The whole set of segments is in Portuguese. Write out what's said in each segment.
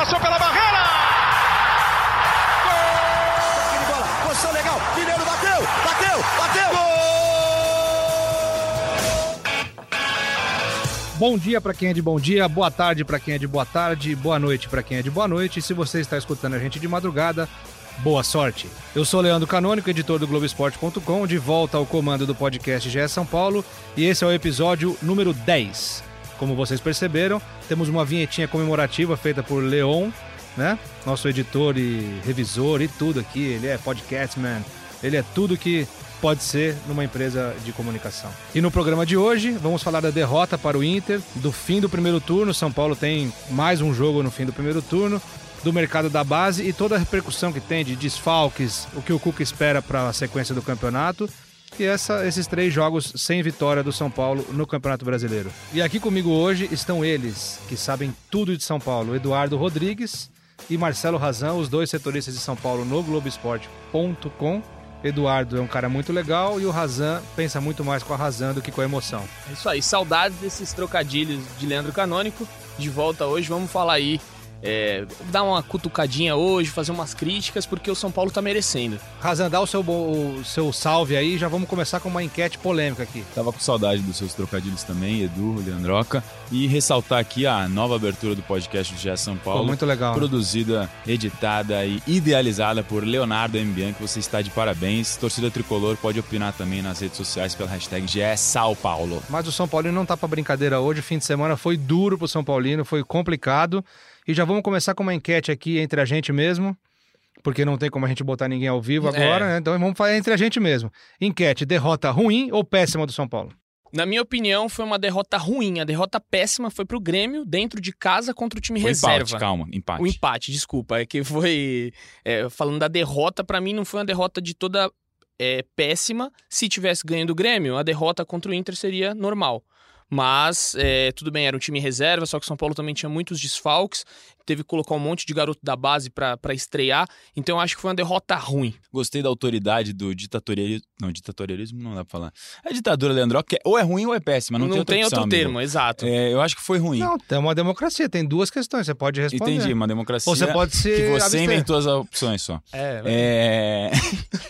passou pela barreira! Gol! bola, posição legal, Mineiro bateu, bateu, bateu! Gol! Bom dia para quem é de bom dia, boa tarde para quem é de boa tarde, boa noite para quem é de boa noite. E se você está escutando a gente de madrugada, boa sorte. Eu sou Leandro Canônico, editor do Globoesporte.com, de volta ao comando do podcast GE São Paulo, e esse é o episódio número 10. Como vocês perceberam, temos uma vinhetinha comemorativa feita por Leon, né? Nosso editor e revisor e tudo aqui. Ele é podcastman, ele é tudo que pode ser numa empresa de comunicação. E no programa de hoje, vamos falar da derrota para o Inter, do fim do primeiro turno. São Paulo tem mais um jogo no fim do primeiro turno do mercado da base e toda a repercussão que tem de desfalques, o que o Cuca espera para a sequência do campeonato e essa, esses três jogos sem vitória do São Paulo no Campeonato Brasileiro. E aqui comigo hoje estão eles, que sabem tudo de São Paulo, Eduardo Rodrigues e Marcelo Razão, os dois setoristas de São Paulo no Globoesporte.com. Eduardo é um cara muito legal e o Razan pensa muito mais com a razão do que com a emoção. É isso aí, saudades desses trocadilhos de Leandro Canônico. De volta hoje, vamos falar aí é, dar uma cutucadinha hoje, fazer umas críticas, porque o São Paulo tá merecendo. Razan, dá o seu, o seu salve aí, já vamos começar com uma enquete polêmica aqui. Tava com saudade dos seus trocadilhos também, Edu, Leandroca, e ressaltar aqui a nova abertura do podcast do GE São Paulo. Pô, muito legal. Né? Produzida, né? editada e idealizada por Leonardo M. que você está de parabéns. Torcida Tricolor pode opinar também nas redes sociais pela hashtag GE São Paulo. Mas o São Paulino não tá pra brincadeira hoje, o fim de semana foi duro pro São Paulino, foi complicado. E já vamos começar com uma enquete aqui entre a gente mesmo, porque não tem como a gente botar ninguém ao vivo agora, é. né? Então vamos fazer entre a gente mesmo. Enquete: derrota ruim ou péssima do São Paulo? Na minha opinião, foi uma derrota ruim. A derrota péssima foi pro Grêmio, dentro de casa, contra o time foi reserva. Empate, calma, empate. O empate, desculpa. É que foi. É, falando da derrota, para mim não foi uma derrota de toda é, péssima. Se tivesse ganho do Grêmio, a derrota contra o Inter seria normal. Mas é, tudo bem, era um time reserva, só que o São Paulo também tinha muitos desfalques, teve que colocar um monte de garoto da base para estrear, então eu acho que foi uma derrota ruim. Gostei da autoridade do ditatorialismo. Não, ditatorialismo não dá pra falar. A ditadura, Leandro, que é, ou é ruim ou é péssima, não, não tem, outra tem opção, outro termo, amigo. exato. É, eu acho que foi ruim. Não, tem uma democracia, tem duas questões, você pode responder. Entendi, uma democracia. Ou você pode se Que você abster. inventou as opções só. É, é...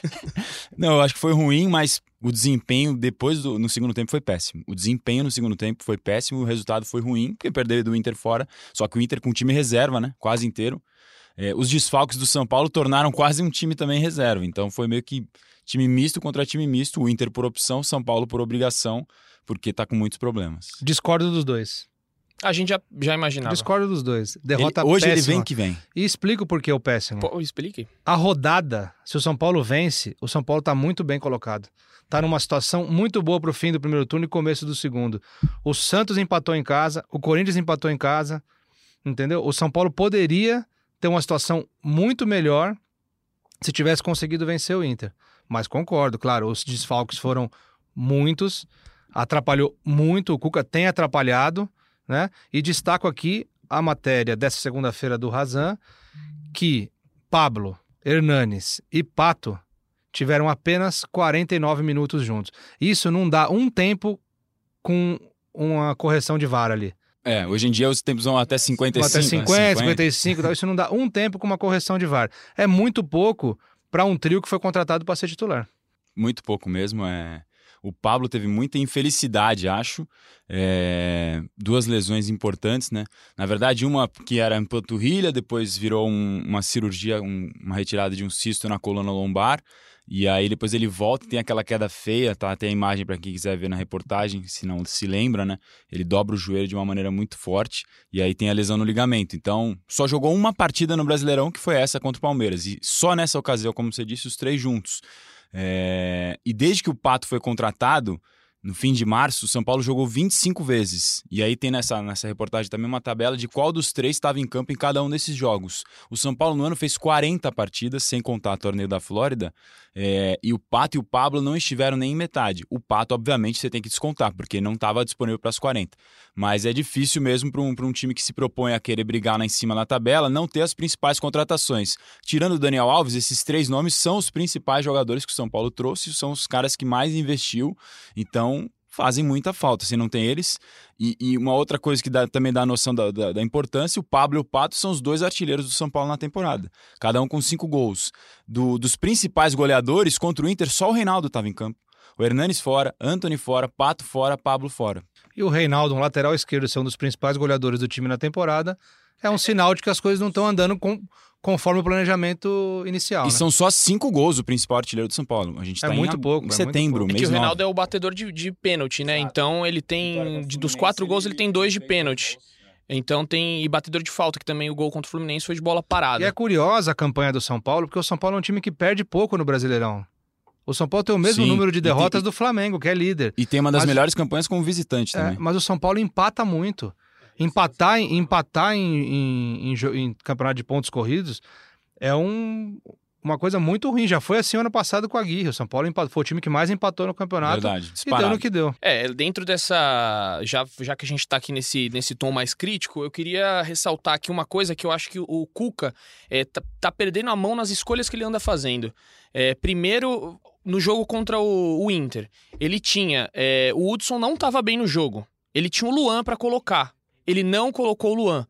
não, eu acho que foi ruim, mas o desempenho depois do no segundo tempo foi péssimo. O desempenho no segundo tempo foi péssimo, o resultado foi ruim, porque perdeu do Inter fora. Só que o Inter com time reserva, né? Quase inteiro. É, os desfalques do São Paulo tornaram quase um time também reserva. Então foi meio que time misto contra time misto. O Inter por opção, São Paulo por obrigação, porque tá com muitos problemas. Discordo dos dois. A gente já, já imaginava. Discordo dos dois. Derrota ele, hoje péssima. ele vem que vem. E explico por que o péssimo. Pô, explique. A rodada, se o São Paulo vence, o São Paulo tá muito bem colocado. Tá numa situação muito boa pro fim do primeiro turno e começo do segundo. O Santos empatou em casa, o Corinthians empatou em casa, entendeu? O São Paulo poderia ter uma situação muito melhor se tivesse conseguido vencer o Inter. Mas concordo, claro, os desfalques foram muitos, atrapalhou muito, o Cuca tem atrapalhado, né? E destaco aqui a matéria dessa segunda-feira do Razan, que Pablo, Hernanes e Pato tiveram apenas 49 minutos juntos. Isso não dá um tempo com uma correção de VAR ali. É, hoje em dia os tempos vão até 55. Até 50, 50. 55, isso não dá um tempo com uma correção de VAR. É muito pouco para um trio que foi contratado para ser titular. Muito pouco mesmo, é... O Pablo teve muita infelicidade, acho. É... Duas lesões importantes, né? Na verdade, uma que era em panturrilha, depois virou um, uma cirurgia, um, uma retirada de um cisto na coluna lombar. E aí depois ele volta e tem aquela queda feia, tá? Tem a imagem para quem quiser ver na reportagem, se não se lembra, né? Ele dobra o joelho de uma maneira muito forte e aí tem a lesão no ligamento. Então, só jogou uma partida no Brasileirão, que foi essa contra o Palmeiras. E só nessa ocasião, como você disse, os três juntos. É... E desde que o Pato foi contratado, no fim de março, o São Paulo jogou 25 vezes. E aí tem nessa, nessa reportagem também uma tabela de qual dos três estava em campo em cada um desses jogos. O São Paulo no ano fez 40 partidas, sem contar o torneio da Flórida, é, e o Pato e o Pablo não estiveram nem em metade. O Pato, obviamente, você tem que descontar, porque não estava disponível para as 40. Mas é difícil mesmo para um, um time que se propõe a querer brigar lá em cima na tabela não ter as principais contratações. Tirando o Daniel Alves, esses três nomes são os principais jogadores que o São Paulo trouxe, são os caras que mais investiu. Então, fazem muita falta. Se não tem eles. E, e uma outra coisa que dá, também dá a noção da, da, da, importância: o Pablo e o Pato são os dois artilheiros do São Paulo na temporada. Cada um com cinco gols. Do, dos principais goleadores contra o Inter, só o Reinaldo estava em campo. O Hernanes fora, Anthony fora, Pato fora, Pablo fora. E o Reinaldo, um lateral esquerdo, ser um dos principais goleadores do time na temporada, é um sinal de que as coisas não estão andando com, conforme o planejamento inicial. E né? são só cinco gols o principal artilheiro do São Paulo. A gente é tá muito em, pouco, em é setembro, muito É mês que o Reinaldo é o batedor de, de pênalti, né? Então ele tem. De, dos quatro gols, ele tem dois de pênalti. Então tem. E batedor de falta, que também o gol contra o Fluminense foi de bola parada. E é curiosa a campanha do São Paulo, porque o São Paulo é um time que perde pouco no Brasileirão. O São Paulo tem o mesmo Sim, número de e tem- derrotas do Flamengo, que é líder. E tem uma das Mas- melhores campanhas como visitante É, também. mas o São Paulo empata muito. Empatar, em- empatar em, em- em em campeonato de pontos corridos é um- uma coisa muito ruim. Já foi assim ano passado com a Aguirre. O São Paulo empatou, foi o time que mais empatou no campeonato Verdade, e deu no que deu. É, dentro dessa. Já, já que a gente tá aqui nesse, nesse tom mais crítico, eu queria ressaltar aqui uma coisa que eu acho que o Cuca é, tá, tá perdendo a mão nas escolhas que ele anda fazendo. É, primeiro, no jogo contra o, o Inter, ele tinha. é, o Hudson não tava bem no jogo. Ele tinha o Luan pra colocar. Ele não colocou o Luan.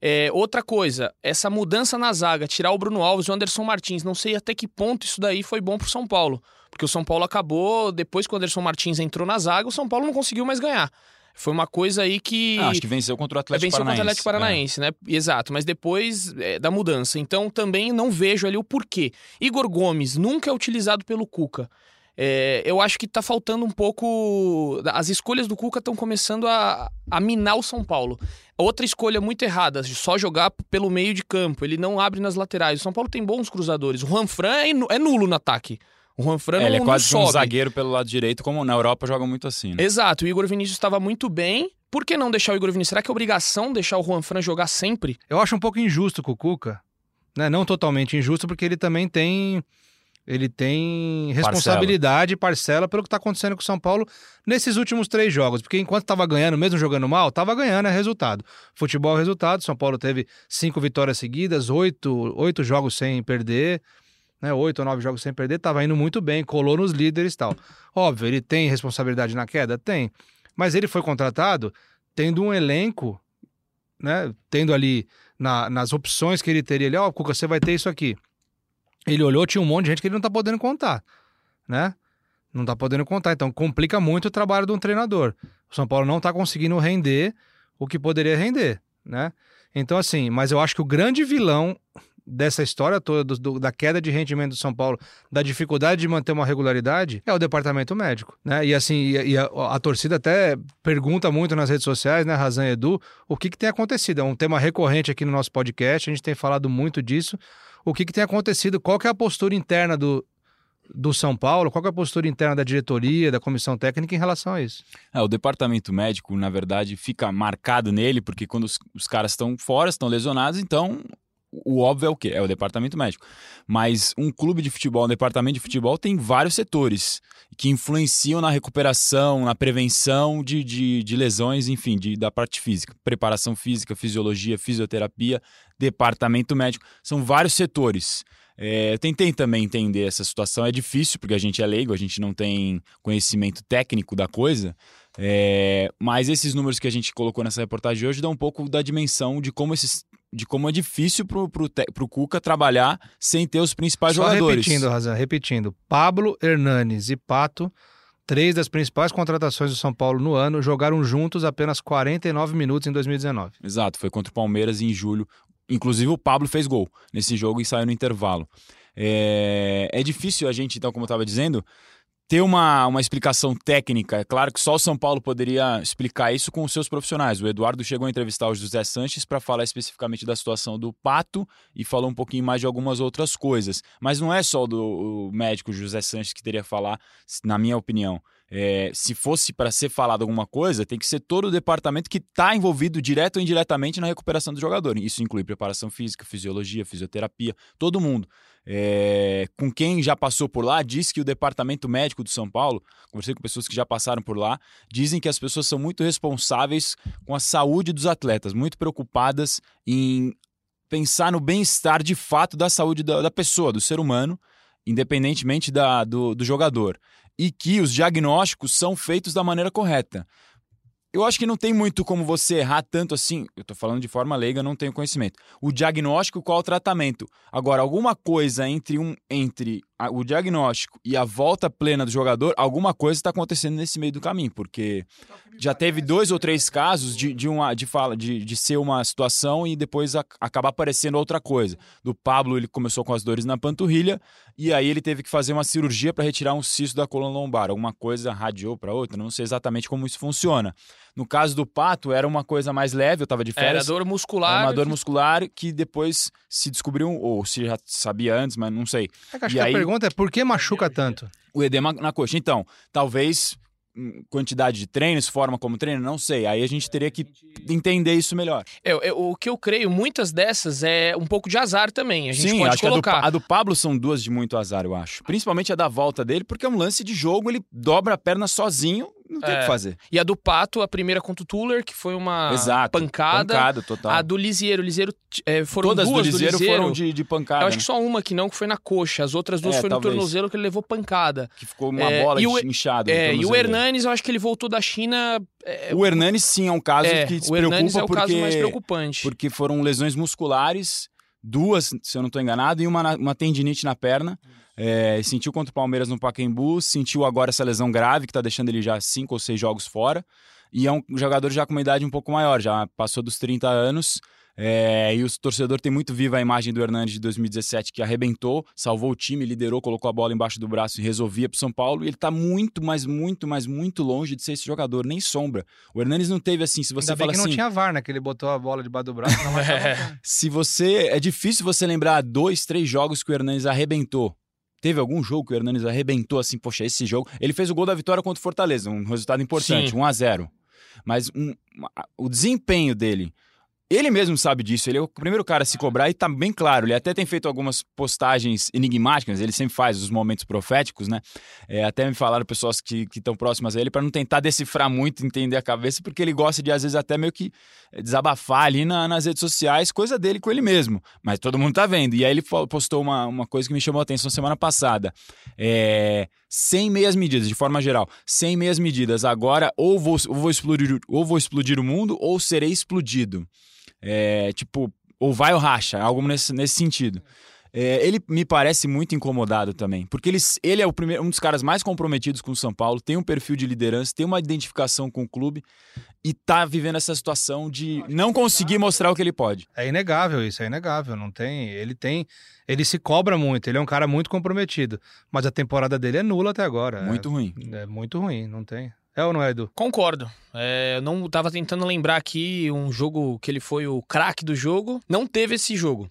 É, outra coisa, essa mudança na zaga, tirar o Bruno Alves e o Anderson Martins, não sei até que ponto isso daí foi bom pro São Paulo. Porque o São Paulo acabou, depois que o Anderson Martins entrou na zaga, o São Paulo não conseguiu mais ganhar. Foi uma coisa aí que. Ah, acho que venceu contra o Atlético venceu contra o Paranaense. Atlético Paranaense, né? Exato, mas depois é, da mudança. Então também não vejo ali o porquê. Igor Gomes nunca é utilizado pelo Cuca. É, eu acho que tá faltando um pouco. As escolhas do Cuca estão começando a, a minar o São Paulo. Outra escolha muito errada, só jogar pelo meio de campo. Ele não abre nas laterais. O São Paulo tem bons cruzadores. O Juan Fran é, é nulo no ataque. O Juan Fran É, não, ele é quase que um sobe. zagueiro pelo lado direito, como na Europa jogam muito assim, né? Exato, o Igor Vinícius estava muito bem. Por que não deixar o Igor Vinícius? Será que é obrigação deixar o Juan Fran jogar sempre? Eu acho um pouco injusto com o Cuca. Né? Não totalmente injusto, porque ele também tem. Ele tem responsabilidade e parcela pelo que está acontecendo com o São Paulo nesses últimos três jogos. Porque enquanto estava ganhando, mesmo jogando mal, estava ganhando, é resultado. Futebol é resultado. São Paulo teve cinco vitórias seguidas, oito, oito jogos sem perder, né? Oito ou nove jogos sem perder, estava indo muito bem, colou nos líderes e tal. Óbvio, ele tem responsabilidade na queda? Tem. Mas ele foi contratado tendo um elenco, né? Tendo ali na- nas opções que ele teria ali, ó, Cuca, você vai ter isso aqui. Ele olhou, tinha um monte de gente que ele não tá podendo contar, né? Não tá podendo contar, então complica muito o trabalho de um treinador. O São Paulo não tá conseguindo render o que poderia render, né? Então, assim, mas eu acho que o grande vilão dessa história toda, do- do- da queda de rendimento do São Paulo, da dificuldade de manter uma regularidade, é o departamento médico, né? E assim, e, e a, a torcida até pergunta muito nas redes sociais, né, Razan Edu, o que, que tem acontecido. É um tema recorrente aqui no nosso podcast, a gente tem falado muito disso. O que, que tem acontecido? Qual que é a postura interna do, do São Paulo? Qual é a postura interna da diretoria, da comissão técnica em relação a isso? É, o departamento médico, na verdade, fica marcado nele, porque quando os, os caras estão fora, estão lesionados, então o óbvio é o quê? É o departamento médico. Mas um clube de futebol, um departamento de futebol tem vários setores que influenciam na recuperação, na prevenção de, de, de lesões, enfim, de, da parte física. Preparação física, fisiologia, fisioterapia, departamento médico. São vários setores. É, eu tentei também entender essa situação. É difícil, porque a gente é leigo, a gente não tem conhecimento técnico da coisa. É, mas esses números que a gente colocou nessa reportagem hoje dão um pouco da dimensão de como esses. De como é difícil pro, pro, pro Cuca trabalhar sem ter os principais Só jogadores. repetindo, Razan, repetindo. Pablo, Hernanes e Pato, três das principais contratações do São Paulo no ano, jogaram juntos apenas 49 minutos em 2019. Exato, foi contra o Palmeiras em julho. Inclusive o Pablo fez gol nesse jogo e saiu no intervalo. É, é difícil a gente, então, como eu estava dizendo, ter uma, uma explicação técnica. É claro que só o São Paulo poderia explicar isso com os seus profissionais. O Eduardo chegou a entrevistar o José Sanches para falar especificamente da situação do Pato e falou um pouquinho mais de algumas outras coisas. Mas não é só do médico José Sanches que teria que falar, na minha opinião. É, se fosse para ser falado alguma coisa, tem que ser todo o departamento que está envolvido direto ou indiretamente na recuperação do jogador. Isso inclui preparação física, fisiologia, fisioterapia, todo mundo. É, com quem já passou por lá, diz que o departamento médico do São Paulo, conversei com pessoas que já passaram por lá, dizem que as pessoas são muito responsáveis com a saúde dos atletas, muito preocupadas em pensar no bem-estar de fato da saúde da, da pessoa, do ser humano, independentemente da, do, do jogador. e que os diagnósticos são feitos da maneira correta. Eu acho que não tem muito como você errar tanto assim. Eu tô falando de forma leiga, não tenho conhecimento. O diagnóstico, qual o tratamento? Agora, alguma coisa entre um entre a, o diagnóstico e a volta plena do jogador, alguma coisa está acontecendo nesse meio do caminho, porque já teve dois ou três casos de, de uma de fala de, de ser uma situação e depois a, acabar aparecendo outra coisa. Do Pablo, ele começou com as dores na panturrilha e aí ele teve que fazer uma cirurgia para retirar um cisto da coluna lombar. Alguma coisa radiou para outra, não sei exatamente como isso funciona. No caso do Pato, era uma coisa mais leve, eu estava de férias. Era dor muscular. Era uma dor muscular que depois se descobriu, ou se já sabia antes, mas não sei. É que acho E que aí- a pergunta é por que machuca tanto? O edema na coxa. Então, talvez hum, quantidade de treinos, forma como treino, não sei. Aí a gente teria que entender isso melhor. É, é, o que eu creio, muitas dessas é um pouco de azar também. A gente Sim, pode acho que a do, colocar. A do Pablo são duas de muito azar, eu acho. Principalmente a da volta dele, porque é um lance de jogo, ele dobra a perna sozinho, não tem o É. que fazer. E a do Pato, a primeira contra o Tuller, que foi uma Exato. pancada. Pancada total. A do Lisieiro. Lisieiro é, foram Todas duas do Liseiro Lisieiro. foram de, de pancada, Eu acho né? que só uma que não, que foi na coxa. As outras duas É, foi no talvez. tornozelo que ele levou pancada. que ficou uma É, bola e o- inchada. É, e o tornozelo dele. Hernanes, eu acho que ele voltou da China. É, O Hernanes sim é um caso é, que te o Hernanes preocupa é o porque, caso mais preocupante. porque foram lesões musculares, duas, se eu não estou enganado, e uma, uma tendinite na perna. É, sentiu contra o Palmeiras no Pacaembu, sentiu agora essa lesão grave que está deixando ele já cinco ou seis jogos fora. E é um jogador já com uma idade um pouco maior, já passou dos 30 anos. É, e o torcedor tem muito viva a imagem do Hernandes de 2017, que arrebentou, salvou o time, liderou, colocou a bola embaixo do braço e resolvia para São Paulo. E ele tá muito, mas muito, mas muito longe de ser esse jogador, nem sombra. O Hernandes não teve assim, se você Ainda bem fala que não assim. tinha VAR, né? Que ele botou a bola debaixo do braço. Não marcava. Se você. É difícil você lembrar dois, três jogos que o Hernandes arrebentou. Teve algum jogo que o Hernandes arrebentou assim, poxa, esse jogo. Ele fez o gol da vitória contra o Fortaleza, um resultado importante, Sim. 1 a 0 Mas um- o desempenho dele. Ele mesmo sabe disso, ele é o primeiro cara a se cobrar e tá bem claro. Ele até tem feito algumas postagens enigmáticas, ele sempre faz os momentos proféticos, né? É, até me falaram pessoas que estão próximas a ele para não tentar decifrar muito, entender a cabeça, porque ele gosta de, às vezes, até meio que é, desabafar ali na- nas redes sociais, coisa dele com ele mesmo. Mas todo mundo tá vendo. E aí ele postou uma, uma coisa que me chamou a atenção semana passada. É, sem meias medidas, de forma geral. Sem meias medidas. Agora, ou vou, ou vou, explodir, ou vou explodir o mundo, ou serei explodido. É, tipo, ou vai ou racha, algo nesse, nesse sentido. É, ele me parece muito incomodado também, porque ele, ele é o primeiro, um dos caras mais comprometidos com o São Paulo, tem um perfil de liderança, tem uma identificação com o clube e tá vivendo essa situação de não conseguir mostrar o que ele pode. É inegável isso, é inegável. Não tem. Ele tem. Ele se cobra muito, ele é um cara muito comprometido. Mas a temporada dele é nula até agora. Muito ruim. É, é muito ruim, não tem. É ou não é, Edu? Concordo. É, eu não tava tentando lembrar aqui um jogo que ele foi o craque do jogo. Não teve esse jogo.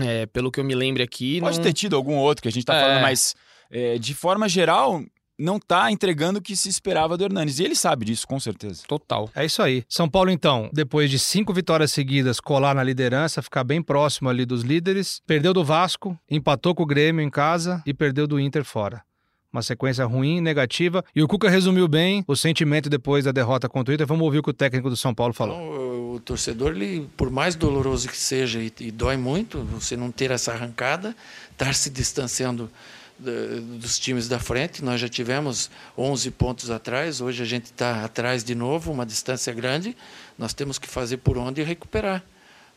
É, pelo que eu me lembro aqui. Pode não... ter tido algum outro que a gente tá É. falando, mas é, de forma geral, não tá entregando o que se esperava do Hernanes. E ele sabe disso, com certeza. Total. É isso aí. São Paulo, então, depois de cinco vitórias seguidas, colar na liderança, ficar bem próximo ali dos líderes. Perdeu do Vasco, empatou com o Grêmio em casa e perdeu do Inter fora. Uma sequência ruim, negativa. E o Cuca resumiu bem o sentimento depois da derrota contra o Inter. Vamos ouvir o que o técnico do São Paulo falou. Então, o torcedor, ele, por mais doloroso que seja e, e dói muito, você não ter essa arrancada, estar se distanciando dos times da frente. Nós já tivemos 11 pontos atrás, hoje a gente está atrás de novo, uma distância grande. Nós temos que fazer por onde recuperar.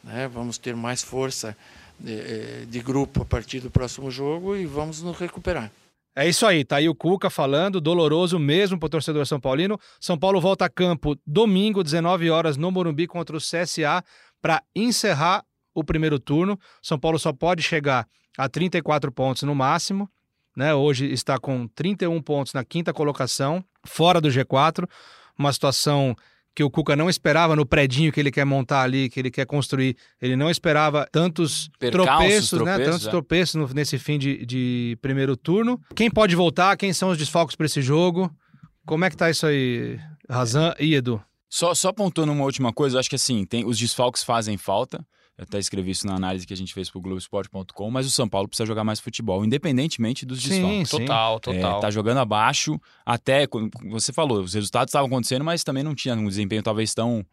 né? Vamos ter mais força de, de grupo a partir do próximo jogo e vamos nos recuperar. É isso aí, tá aí o Cuca falando, doloroso mesmo pro torcedor São Paulino. São Paulo volta a campo domingo, 19 horas, no Morumbi contra o CSA, para encerrar o primeiro turno. São Paulo só pode chegar a 34 pontos no máximo, né? Hoje está com 31 pontos na quinta colocação, fora do G4, uma situação que o Cuca não esperava no predinho que ele quer montar ali, que ele quer construir. Ele não esperava tantos Percalços, tropeços, né? tropeços, Tantos é. tropeços nesse fim de, de primeiro turno. Quem pode voltar? Quem são os desfalques para esse jogo? Como é que tá isso aí, Razan e Edu? Só, só apontando uma última coisa, acho que assim, tem, os desfalques fazem falta. Eu até escrevi isso na análise que a gente fez pro Globoesporte.com, mas o São Paulo precisa jogar mais futebol, independentemente dos desfalques. Total, total. É, tá jogando abaixo, até quando você falou, os resultados estavam acontecendo, mas também não tinha um desempenho talvez tão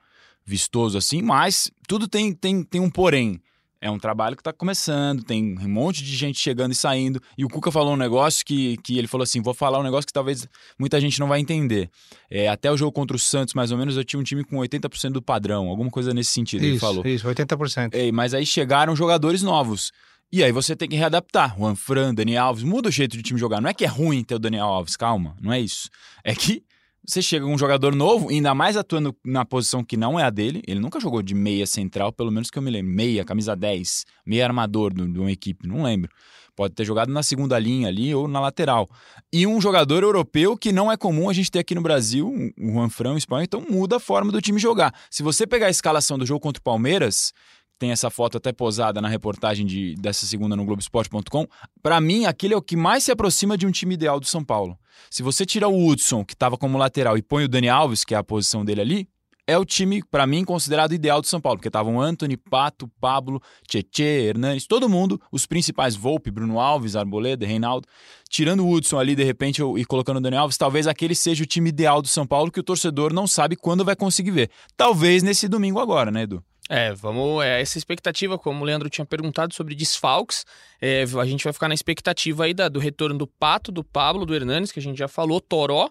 vistoso assim, mas tudo tem, tem, tem um porém. É um trabalho que está começando, tem um monte de gente chegando e saindo. E o Cuca falou um negócio que, que ele falou assim: vou falar um negócio que talvez muita gente não vai entender. É, até o jogo contra o Santos, mais ou menos, eu tinha um time com 80% do padrão, alguma coisa nesse sentido. Isso, ele falou. isso, 80%. É, mas aí chegaram jogadores novos. E aí você tem que readaptar. Juan Fran, Dani Alves, muda o jeito de time jogar. Não é que é ruim ter o Daniel Alves, calma, não é isso. É que você chega um jogador novo, ainda mais atuando na posição que não é a dele. Ele nunca jogou de meia central, pelo menos que eu me lembro. Meia, camisa 10, meia armador de uma equipe, não lembro. Pode ter jogado na segunda linha ali ou na lateral. E um jogador europeu que não é comum a gente ter aqui no Brasil, o Juan Fran, o espanhol, então muda a forma do time jogar. Se você pegar a escalação do jogo contra o Palmeiras, tem essa foto até posada na reportagem de, dessa segunda no Globoesporte.com. Para mim, aquele é o que mais se aproxima de um time ideal do São Paulo. Se você tira o Hudson, que estava como lateral, e põe o Dani Alves, que é a posição dele ali, é o time, para mim, considerado ideal do São Paulo, porque estavam Anthony, Pato, Pablo, Tietê, Hernanes, todo mundo, os principais, Volpe, Bruno Alves, Arboleda, Reinaldo. Tirando o Hudson ali, de repente, e colocando o Dani Alves, talvez aquele seja o time ideal do São Paulo que o torcedor não sabe quando vai conseguir ver. Talvez nesse domingo agora, né, Edu? É, vamos. É, essa expectativa, como o Leandro tinha perguntado sobre desfalques, é, a gente vai ficar na expectativa aí da, do retorno do Pato, do Pablo, do Hernanes, que a gente já falou, Toró.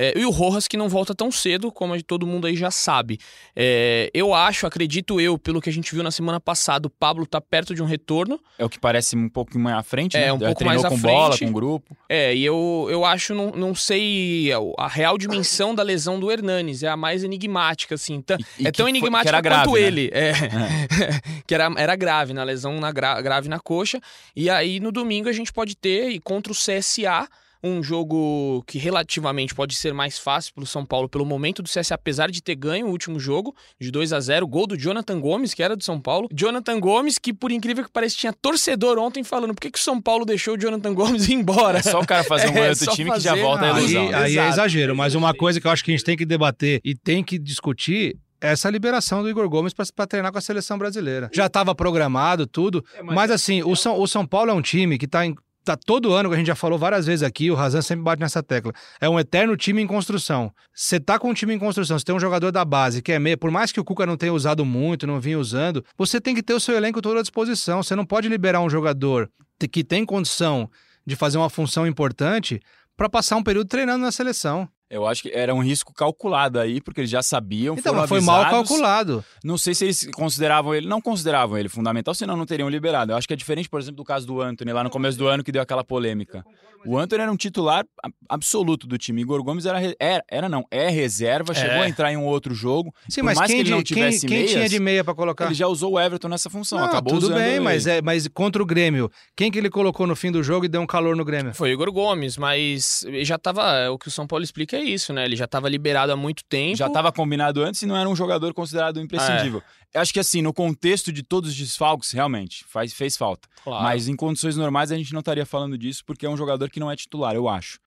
É, e o Rojas que não volta tão cedo, como todo mundo aí já sabe. É, eu acho, acredito eu, pelo que a gente viu na semana passada, o Pablo tá perto de um retorno. É o que parece um pouco mais à frente, é, né? um pouco mais à com frente. bola, com grupo. É, e eu, eu acho, não, não sei, a real dimensão da lesão do Hernanes, é a mais enigmática, assim. Tá- E- e é tão enigmática era grave, quanto né? ele. É. que era, era grave, na lesão na gra- grave na coxa. E aí, no domingo, a gente pode ter, e contra o CSA, um jogo que relativamente pode ser mais fácil para o São Paulo pelo momento do CSA, apesar de ter ganho o último jogo de 2 a 0 gol do Jonathan Gomes, que era do São Paulo. Jonathan Gomes, que por incrível que pareça, tinha torcedor ontem falando por que, que o São Paulo deixou o Jonathan Gomes ir embora. É só o cara fazer um É, outro só time que já fazer, volta a ilusão. Aí, aí é exagero, mas uma coisa que eu acho que a gente tem que debater e tem que discutir é essa liberação do Igor Gomes para treinar com a seleção brasileira. Já estava programado tudo, mas assim, o São, o São Paulo é um time que está Tá todo ano, que a gente já falou várias vezes aqui, o Razan sempre bate nessa tecla. É um eterno time em construção. Você tá com um time em construção, você tem um jogador da base que é meio, por mais que o Cuca não tenha usado muito, não vinha usando, você tem que ter o seu elenco todo à disposição. Você não pode liberar um jogador que tem condição de fazer uma função importante para passar um período treinando na seleção. Eu acho que era um risco calculado aí, porque eles já sabiam, Então, foram mas foi mal avisados. calculado. Não sei se eles consideravam ele, não consideravam ele fundamental, senão não teriam liberado. Eu acho que é diferente, por exemplo, do caso do Anthony, lá no começo do ano, que deu aquela polêmica. O Anthony era um titular absoluto do time. Igor Gomes era, era, era não, é reserva, chegou a entrar em um outro jogo. Sim, Por mas mais quem, que ele não quem- tivesse quem meias, tinha de meia para colocar? Ele já usou o Everton nessa função, Não, acabou tudo usando bem, ele. mas, é, mas contra o Grêmio, quem que ele colocou no fim do jogo e deu um calor no Grêmio? Foi o Igor Gomes, mas ele já tava. O que o São Paulo explica é isso, né? Ele já tava liberado há muito tempo. Já estava combinado antes e não era um jogador considerado imprescindível. Eu acho que assim, no contexto de todos os desfalques, realmente, faz, fez falta. Claro. Mas em condições normais a gente não estaria falando disso, porque é um jogador que não é titular, eu acho.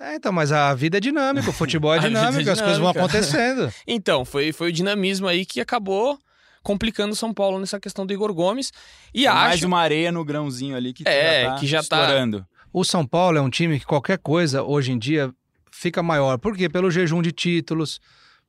É, então, mas a vida é dinâmica, o futebol é vida é dinâmico, as coisas vão dinâmica. acontecendo. Então, foi, foi o dinamismo aí que acabou complicando o São Paulo nessa questão do Igor Gomes. E É acho. mais uma areia no grãozinho ali que É, já tá que já tá- estourando. O São Paulo é um time que qualquer coisa hoje em dia fica maior. Por quê? Pelo jejum de títulos,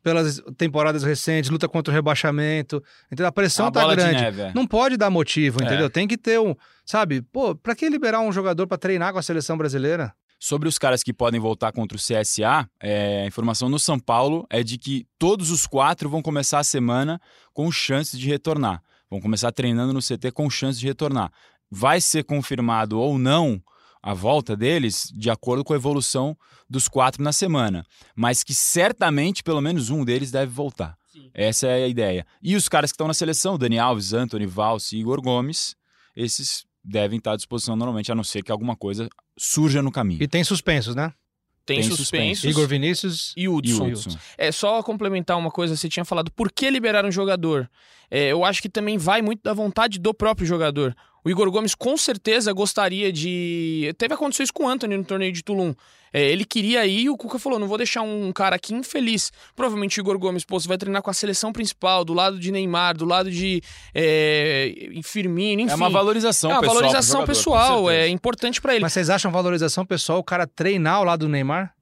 pelas temporadas recentes, luta contra o rebaixamento. Entendeu? A pressão Uma tá grande. neve, é. Não pode dar motivo, É. entendeu? Tem que ter um. Sabe, pô, pra que liberar um jogador pra treinar com a seleção brasileira? Sobre os caras que podem voltar contra o CSA, é, a informação no São Paulo é de que todos os quatro vão começar a semana com chances de retornar. Vão começar treinando no CT com chances de retornar. Vai ser confirmado ou não a volta deles de acordo com a evolução dos quatro na semana. Mas que certamente pelo menos um deles deve voltar. Essa é a ideia. E os caras que estão na seleção, Dani Alves, Anthony, Valse e Igor Gomes, esses devem estar à disposição normalmente, a não ser que alguma coisa surja no caminho. E tem suspensos, né? tem, tem suspensos. Igor Vinícius. E E Hudson. o Hudson. É só complementar uma coisa, você tinha falado por que liberar um jogador. É, eu acho que também vai muito da vontade do próprio jogador. O Igor Gomes com certeza gostaria de. Teve acontecido isso com o Anthony no torneio de Tulum. É, ele queria ir e o Cuca falou: não vou deixar um cara aqui infeliz. Provavelmente o Igor Gomes, pô, você vai treinar com a seleção principal, do lado de Neymar, do lado de é, Firmino, enfim. É uma valorização É uma pessoal. valorização jogador, pessoal, é importante pra ele. Mas vocês acham valorização pessoal o cara treinar ao lado do Neymar?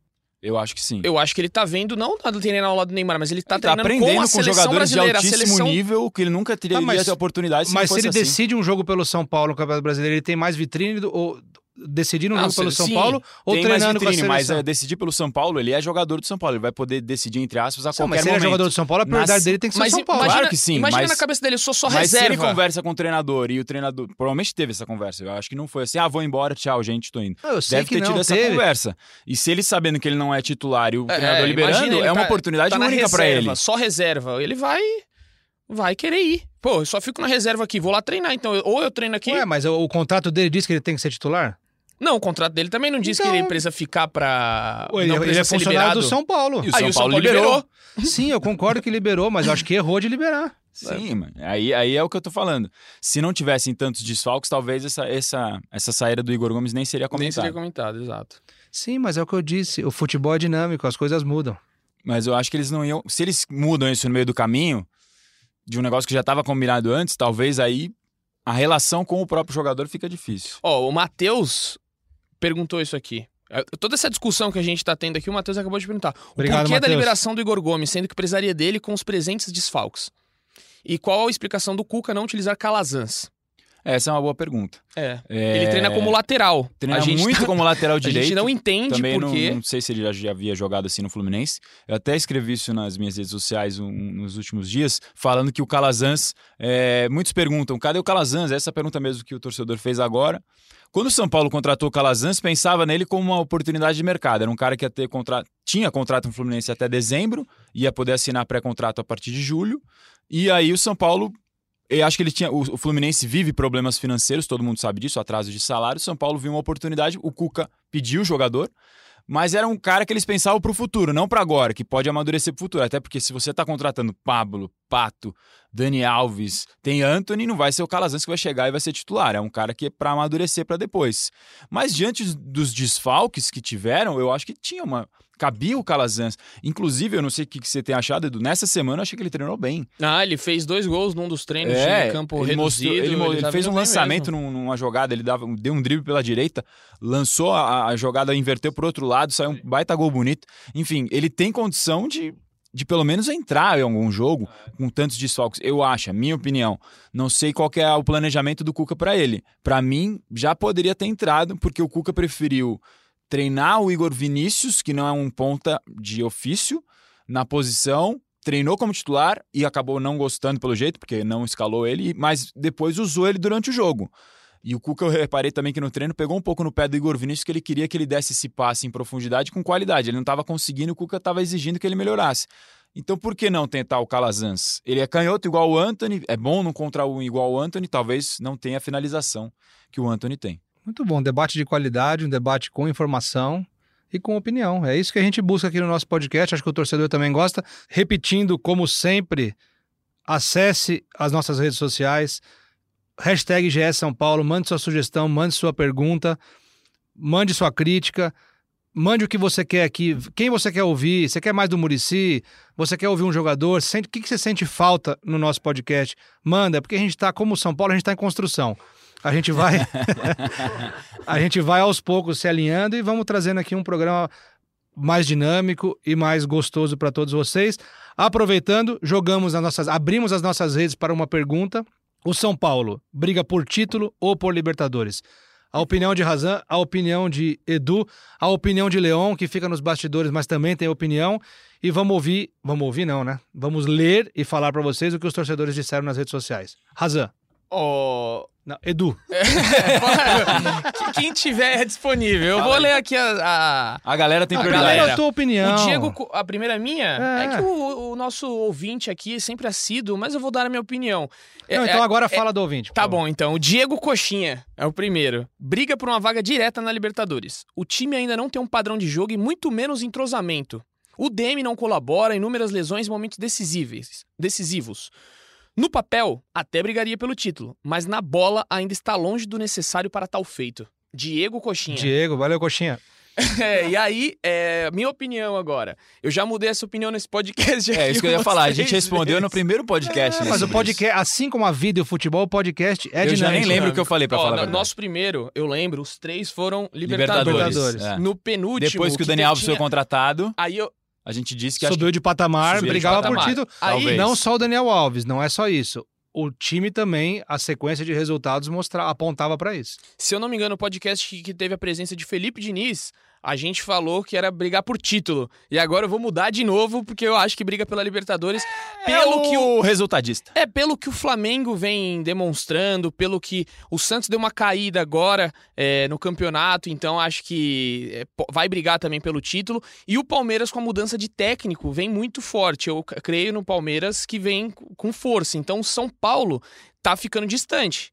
Eu acho que sim. Eu acho que ele tá vendo, não tá treinando ao lado do Neymar, mas ele tá Ele tá treinando aprendendo com a com, jogadores de altíssimo seleção nível que ele nunca teria Ah, mas- ter oportunidade se Mas não se ele assim. decide um jogo pelo São Paulo no Campeonato Brasileiro, ele tem mais vitrine do, ou decidir um Não, jogo pelo sim, São Paulo ou Tem mais treinando vitrine, com a mas seleção? é, decidir pelo São Paulo, ele é jogador do São Paulo. Ele vai poder decidir, entre aspas, a Não, qualquer mas se ele é momento. jogador do São Paulo, a prioridade Mas- dele tem que ser o Mas São Paulo. imagina, Claro que sim, imagina mas- na cabeça dele, eu sou só Mas se ele reserva. conversa com o treinador e o treinador. Provavelmente teve essa conversa. Eu acho que não foi assim, ah, vou embora, tchau, gente, tô indo. Não, eu sei Deve que ter não tido essa teve. conversa. E se ele sabendo que ele não é titular e o É, treinador é, liberando, imagina, é uma tá- oportunidade tá única pra reserva, ele. Só reserva. Ele vai vai querer ir. Pô, eu só fico na reserva aqui, vou lá treinar. Então, eu- ou eu treino aqui. Ué, mas o, o contrato dele diz que ele tem que ser titular? Não, o contrato dele também não diz Então- que ele precisa ficar pra. Ou ele, não ele precisa é ser funcionário liberado. do São Paulo. E o Aí São o São Paulo Paulo liberou. liberou. Sim, eu concordo que liberou, mas eu acho que errou de liberar. Sim, mano. Aí, aí é o que eu tô falando. Se não tivessem tantos desfalques, talvez essa, essa, essa saída do Igor Gomes nem seria Nem comentada. seria comentado, exato. Sim, mas é o que eu disse. O futebol é dinâmico, as coisas mudam. Mas eu acho que eles não iam. Se eles mudam isso no meio do caminho, de um negócio que já estava combinado antes, talvez aí a relação com o próprio jogador fica difícil. Ó, o Matheus perguntou isso aqui. É, Toda essa discussão que a gente tá tendo aqui, o Matheus acabou de perguntar. O Obrigado, porquê da Matheus. liberação do Igor Gomes, sendo que precisaria dele com os presentes desfalques? E qual a explicação do Cuca não utilizar Calazans? Essa é uma boa pergunta. É. É, Ele treina como lateral. treina a gente muito tá- como lateral A direito. gente não entende Também por não, quê. não sei se ele já, já havia jogado assim no Fluminense. Eu até escrevi isso nas minhas redes sociais um- nos últimos dias, falando que o Calazans. é, muitos perguntam, cadê o Calazans? Essa pergunta mesmo que o torcedor fez agora. Quando o São Paulo contratou o Calazans, pensava nele como uma oportunidade de mercado. Era um cara que ia ter contrato, tinha contrato no Fluminense até dezembro, ia poder assinar pré-contrato a partir de julho. E aí o São Paulo eu acho que ele tinha. O, o Fluminense vive problemas financeiros, todo mundo sabe disso, atraso de salário. O São Paulo viu uma oportunidade, o Cuca pediu o jogador, mas era um cara que eles pensavam pro futuro, não para agora, que pode amadurecer pro futuro. Até porque se você tá contratando Pablo, Pato, Dani Alves, tem Anthony, não vai ser o Calazans que vai chegar e vai ser titular. É um cara que é pra amadurecer para depois. Mas diante dos desfalques que tiveram, eu acho que tinha uma. Cabia o Calazans. Inclusive, eu não sei o que você tem achado, Edu. Nessa semana eu achei que ele treinou bem. Ah, ele fez dois gols num dos treinos É, de campo ele, reduzido. mostrou, ele, ele tá fez um lançamento mesmo. num- numa jogada, ele dava, deu um drible pela direita, lançou a, a jogada, inverteu pro outro lado, saiu um baita gol bonito. Enfim, ele tem condição de, de pelo menos entrar em algum jogo com tantos desfalques. Eu acho, minha opinião. Não sei qual é o planejamento do Cuca para ele. Para mim, já poderia ter entrado, porque o Cuca preferiu treinar o Igor Vinícius, que não é um ponta de ofício, na posição, treinou como titular e acabou não gostando pelo jeito, porque não escalou ele, mas depois usou ele durante o jogo. E o Cuca, eu reparei também que no treino pegou um pouco no pé do Igor Vinícius, que ele queria que ele desse esse passe em profundidade com qualidade. Ele não estava conseguindo, o Cuca estava exigindo que ele melhorasse. Então por que não tentar o Calazans? Ele é canhoto igual o Anthony, é bom não contra um igual o Anthony, talvez não tenha a finalização que o Anthony tem. Muito bom, debate de qualidade, um debate com informação e com opinião. É isso que a gente busca aqui no nosso podcast, acho que o torcedor também gosta. Repetindo, como sempre, acesse as nossas redes sociais, hashtag GS São Paulo, mande sua sugestão, mande sua pergunta, mande sua crítica, mande o que você quer aqui, quem você quer ouvir, você quer mais do Murici, você quer ouvir um jogador, sente, o que que você sente falta no nosso podcast? Manda, porque a gente está, como São Paulo, a gente está em construção. A gente vai a gente vai aos poucos se alinhando e vamos trazendo aqui um programa mais dinâmico e mais gostoso para todos vocês. Aproveitando, jogamos as nossas, abrimos as nossas redes para uma pergunta. O São Paulo briga por título ou por Libertadores? A opinião de Razan, a opinião de Edu, a opinião de Leon, que fica nos bastidores, mas também tem opinião. E vamos ouvir, vamos ouvir não, né? Vamos ler e falar para vocês o que os torcedores disseram nas redes sociais. Razan, Ó, não, Edu, que- Quem tiver disponível. Eu vou ler aqui a. a- A galera tem A prioridade. galera, a tua opinião. O Diego, a primeira é minha? É. É, que o, o nosso ouvinte aqui é sempre assíduo, mas eu vou dar a minha opinião. É- Não, então é- agora fala do ouvinte. Tá bom, então. O Diego Coxinha é o primeiro. Briga por uma vaga direta na Libertadores. O time ainda não tem um padrão de jogo e muito menos entrosamento. O DM não colabora, inúmeras lesões em momentos decisíveis, decisivos. No papel, até brigaria pelo título, mas na bola ainda está longe do necessário para tal feito. Diego Coxinha. Diego, valeu, coxinha. É, e aí, é, minha opinião agora. Eu já mudei essa opinião nesse podcast. É aqui isso que eu ia falar. A gente respondeu no vezes. primeiro podcast. né, Mas o podcast, assim como a vida e o futebol, o podcast é Eu já nem dinâmico. lembro o que eu falei, pra Ó, falar no-. Nosso primeiro, eu lembro, os três foram Libertadores. Libertadores. É. No penúltimo. Depois que o Daniel Alves tinha- foi contratado, Aí eu. A gente disse que acho Subiu de patamar, Subiu de brigava patamar. por título. Aí, Talvez. Não só o Daniel Alves, não é só isso. O time também, a sequência de resultados mostrava, apontava pra isso. se eu não me engano, o podcast que, que teve a presença de Felipe Diniz, a gente falou que era brigar por título. E agora eu vou mudar de novo, porque eu acho que briga pela Libertadores. Pelo é que o. resultadista. É, pelo que o Flamengo vem demonstrando, pelo que o Santos deu uma caída agora é, no campeonato, então acho que é, vai brigar também pelo título. E o Palmeiras, com a mudança de técnico, vem muito forte. Eu creio no Palmeiras que vem com força. Então o São Paulo tá ficando distante.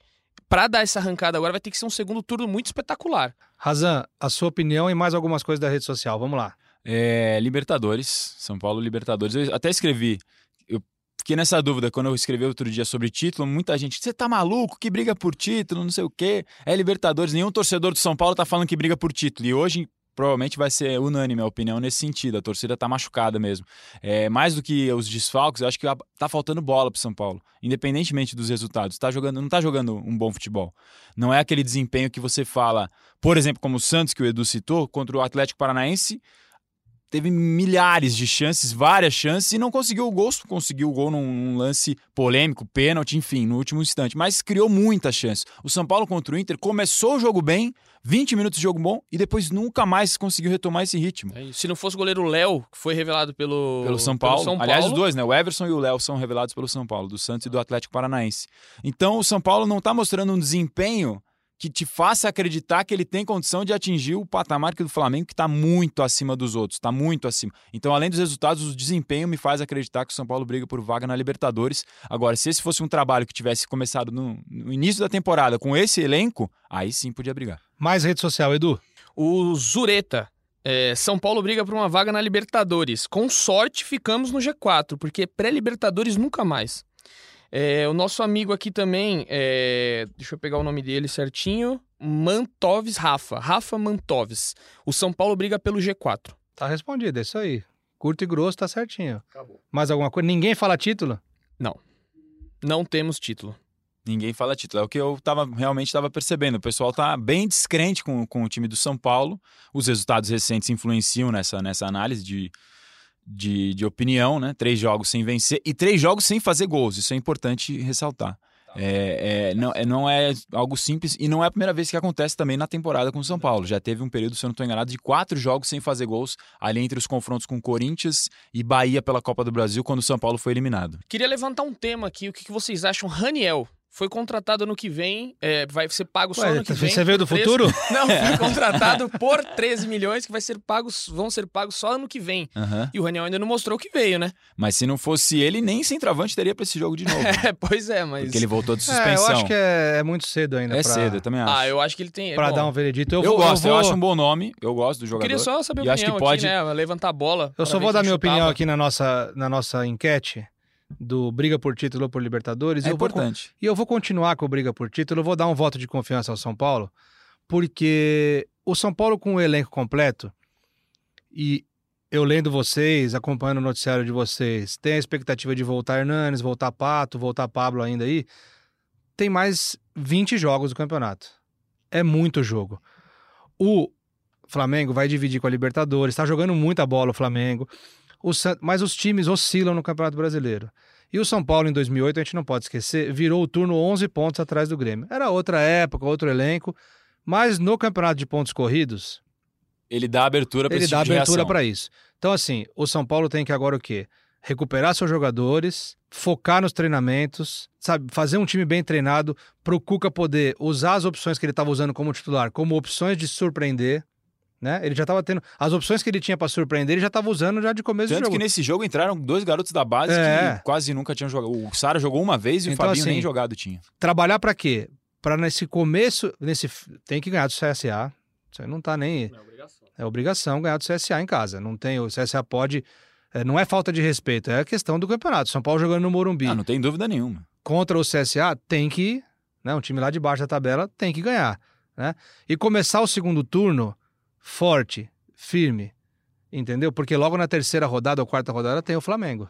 Pra dar essa arrancada agora vai ter que ser um segundo turno muito espetacular. Razan, a sua opinião e mais algumas coisas da rede social. Vamos lá. É, Libertadores, São Paulo Libertadores. Eu até escrevi, eu fiquei nessa dúvida quando eu escrevi outro dia sobre título. Muita gente, você tá maluco? Que briga por título, não sei o quê. É Libertadores. Nenhum torcedor do São Paulo tá falando que briga por título. E hoje provavelmente vai ser unânime a opinião nesse sentido. A torcida tá machucada mesmo. É, mais do que os desfalques, eu acho que tá faltando bola pro São Paulo, independentemente dos resultados. Tá jogando, não tá jogando um bom futebol. Não é aquele desempenho que você fala, por exemplo, como o Santos que o Edu citou contra o Atlético Paranaense, teve milhares de chances, várias chances, e não conseguiu o gol. Conseguiu o gol num, num lance polêmico, pênalti, enfim, no último instante. Mas criou muitas chances. O São Paulo contra o Inter começou o jogo bem, 20 minutos de jogo bom, e depois nunca mais conseguiu retomar esse ritmo. Se não fosse o goleiro Léo, que foi revelado pelo, Pelo São Paulo. São Aliás, os Paulo, dois, né? O Everson e o Léo são revelados pelo São Paulo, do Santos e do Atlético Paranaense. Então, o São Paulo não está mostrando um desempenho que te faça acreditar que ele tem condição de atingir o patamar que do Flamengo, que está muito acima dos outros, está muito acima. Então, além dos resultados, o desempenho me faz acreditar que o São Paulo briga por vaga na Libertadores. Agora, se esse fosse um trabalho que tivesse começado no, no início da temporada com esse elenco, aí sim podia brigar. Mais rede social, Edu. O Zureta. é, São Paulo briga por uma vaga na Libertadores. Com sorte, ficamos no G4, porque pré-Libertadores nunca mais. É, o nosso amigo aqui também, é, deixa eu pegar o nome dele certinho, Mantoves Rafa. Rafa Mantoves. O São Paulo briga pelo G4. Tá respondido, é isso aí. Curto e grosso, tá certinho. Acabou. Mais alguma coisa? Ninguém fala título? Não temos título. Ninguém fala título. É o que eu tava, realmente estava percebendo. O pessoal tá bem descrente com, com o time do São Paulo. Os resultados recentes influenciam nessa, nessa análise de, de, de opinião, né? Três jogos sem vencer e três jogos sem fazer gols. Isso é importante ressaltar. É, é, não, é, não é algo simples e não é a primeira vez que acontece também na temporada com o São Paulo. Já teve um período, se eu não estou enganado, de quatro jogos sem fazer gols ali entre os confrontos com Corinthians e Bahia pela Copa do Brasil, quando o São Paulo foi eliminado. Queria levantar um tema aqui. O que que vocês acham? Raniel foi contratado ano que vem, é, vai ser pago só Ué, ano que vem. você veio do por 13 futuro? Não, foi contratado por 13 milhões que vai ser pagos, vão ser pagos só ano que vem. Aham. E o Raniel ainda não mostrou que veio, né? Mas se não fosse ele, nem centroavante teria para esse jogo de novo. É, pois é, mas. Porque ele voltou de É, suspensão. eu acho que é, é muito cedo ainda É pra, cedo, eu também acho. Ah, eu acho que ele tem. pra bom, dar um veredito. Eu, eu, vou, gosto, eu, vou- acho um bom nome, eu gosto do Eu jogador. queria só saber a E acho que pode- aqui, né? Levantar a bola. Eu só vou dar minha chutava. opinião aqui na nossa, na nossa enquete do Briga por Título por Libertadores. É eu vou importante. E eu vou continuar com o Briga por Título. Eu vou dar um voto de confiança ao São Paulo, porque o São Paulo com o elenco completo, e eu lendo vocês, acompanhando o noticiário de vocês, tem a expectativa de voltar Hernanes, voltar Pato, voltar Pablo ainda aí. Tem mais 20 jogos do campeonato. É muito jogo. O Flamengo vai dividir com a Libertadores, está jogando muita bola o Flamengo. O San- Mas os times oscilam no Campeonato Brasileiro. E o São Paulo, em 2008, a gente não pode esquecer, virou o turno 11 pontos atrás do Grêmio. Era outra época, outro elenco, mas no Campeonato de Pontos Corridos, Ele dá abertura para ele dá tipo abertura para isso. Então, assim, o São Paulo tem que agora o quê? Recuperar seus jogadores, focar nos treinamentos, sabe? Fazer um time bem treinado para o Cuca poder usar as opções que ele estava usando como titular como opções de surpreender. Né? Ele já estava tendo. As opções que ele tinha para surpreender, ele já estava usando já de começo Tanto de jogo. que nesse jogo entraram dois garotos da base É. que quase nunca tinham jogado. O Sara jogou uma vez e Então, o Fabinho assim, nem jogado tinha. Trabalhar para quê? Para nesse começo, nesse tem que ganhar do CSA. Isso aí não tá nem é obrigação ganhar do CSA em casa. Não tem o CSA pode é, não é falta de respeito, é a questão do campeonato. São Paulo jogando no Morumbi Ah, não tem dúvida nenhuma. contra o CSA tem que, né, um time lá de baixo da tabela tem que ganhar, né? E começar o segundo turno forte, firme. Entendeu? Porque logo na terceira rodada ou quarta rodada tem o Flamengo.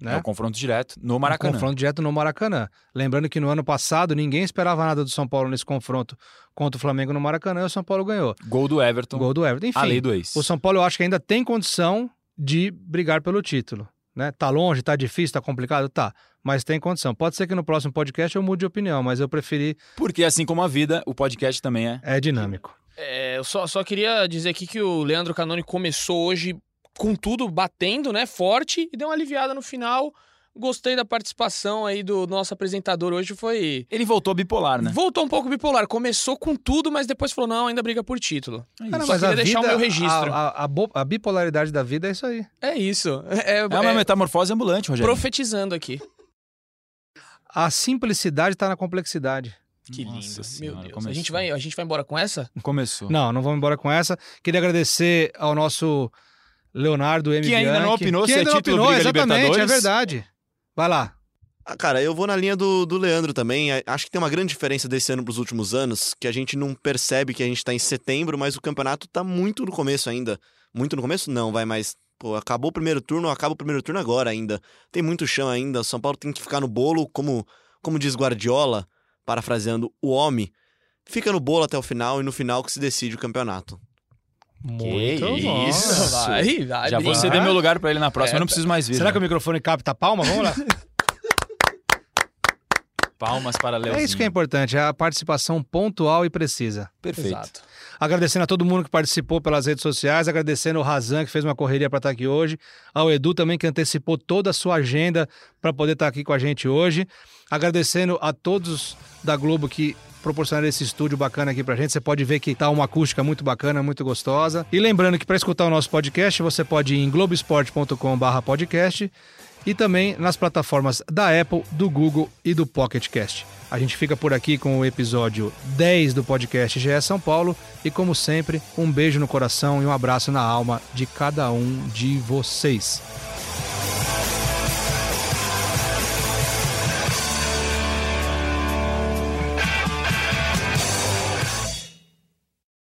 Né? É o confronto direto no Maracanã. confronto direto no Maracanã. Lembrando que no ano passado ninguém esperava nada do São Paulo nesse confronto contra o Flamengo no Maracanã e o São Paulo ganhou. Gol do Everton. Gol do Everton. Enfim, a lei do ex. o São Paulo eu acho que ainda tem condição de brigar pelo título. Né? Tá longe, tá difícil, tá complicado? Tá. Mas tem condição. Pode ser que no próximo podcast eu mude de opinião, mas eu preferi. Porque assim como a vida, o podcast também é. É dinâmico. É, eu só, só queria dizer aqui que o Leandro Canoni começou hoje com tudo batendo, né? Forte e deu uma aliviada no final. Gostei da participação aí do nosso apresentador hoje. Foi. Ele voltou bipolar, né? Voltou um pouco bipolar. Começou com tudo, mas depois falou: não, ainda briga por título. Ah, não, Só mas a queria deixar o vida- meu registro. A, a- a bo- a bipolaridade da vida é isso aí. É isso. É, É uma é metamorfose ambulante, Rogério. profetizando aqui. A simplicidade tá na complexidade. Que Nossa lindo. Senhora, Meu Deus. A gente, vai, a gente vai embora com essa? Começou. Não, não vamos embora com essa. Queria agradecer ao nosso Leonardo M. Que ainda não Bianchi, opinou que se é ainda não título opinou, Briga exatamente, é verdade. Vai lá. Ah, cara, eu vou na linha do, do Leandro também. Acho que tem uma grande diferença desse ano para os últimos anos, que a gente não percebe que a gente tá em setembro, mas o campeonato tá muito no começo ainda. Muito no começo? Não, vai, mas. Pô, acabou o primeiro turno, acaba o primeiro turno agora ainda. Tem muito chão ainda. O São Paulo tem que ficar no bolo, como, como diz Guardiola, parafraseando o homem. Fica no bolo até o final e no final que se decide o campeonato. Muito bom. isso. Vai, vai. Já vou ceder meu lugar pra ele na próxima, É, eu não preciso mais vir. Será né? que o microfone capta a palma? Vamos lá. Palmas para Leozinho. É isso que é importante, é a participação pontual e precisa. Perfeito. Exato. Agradecendo a todo mundo que participou pelas redes sociais, agradecendo o Razan, que fez uma correria para estar aqui hoje, ao Edu também, que antecipou toda a sua agenda para poder estar aqui com a gente hoje. Agradecendo a todos da Globo que proporcionaram esse estúdio bacana aqui pra gente. Você pode ver que tá uma acústica muito bacana, muito gostosa. E lembrando que para escutar o nosso podcast, você pode ir em globesport.com/podcast e também nas plataformas da Apple, do Google e do Pocket Cast. A gente fica por aqui com o episódio 10 do podcast GE São Paulo e como sempre, um beijo no coração e um abraço na alma de cada um de vocês.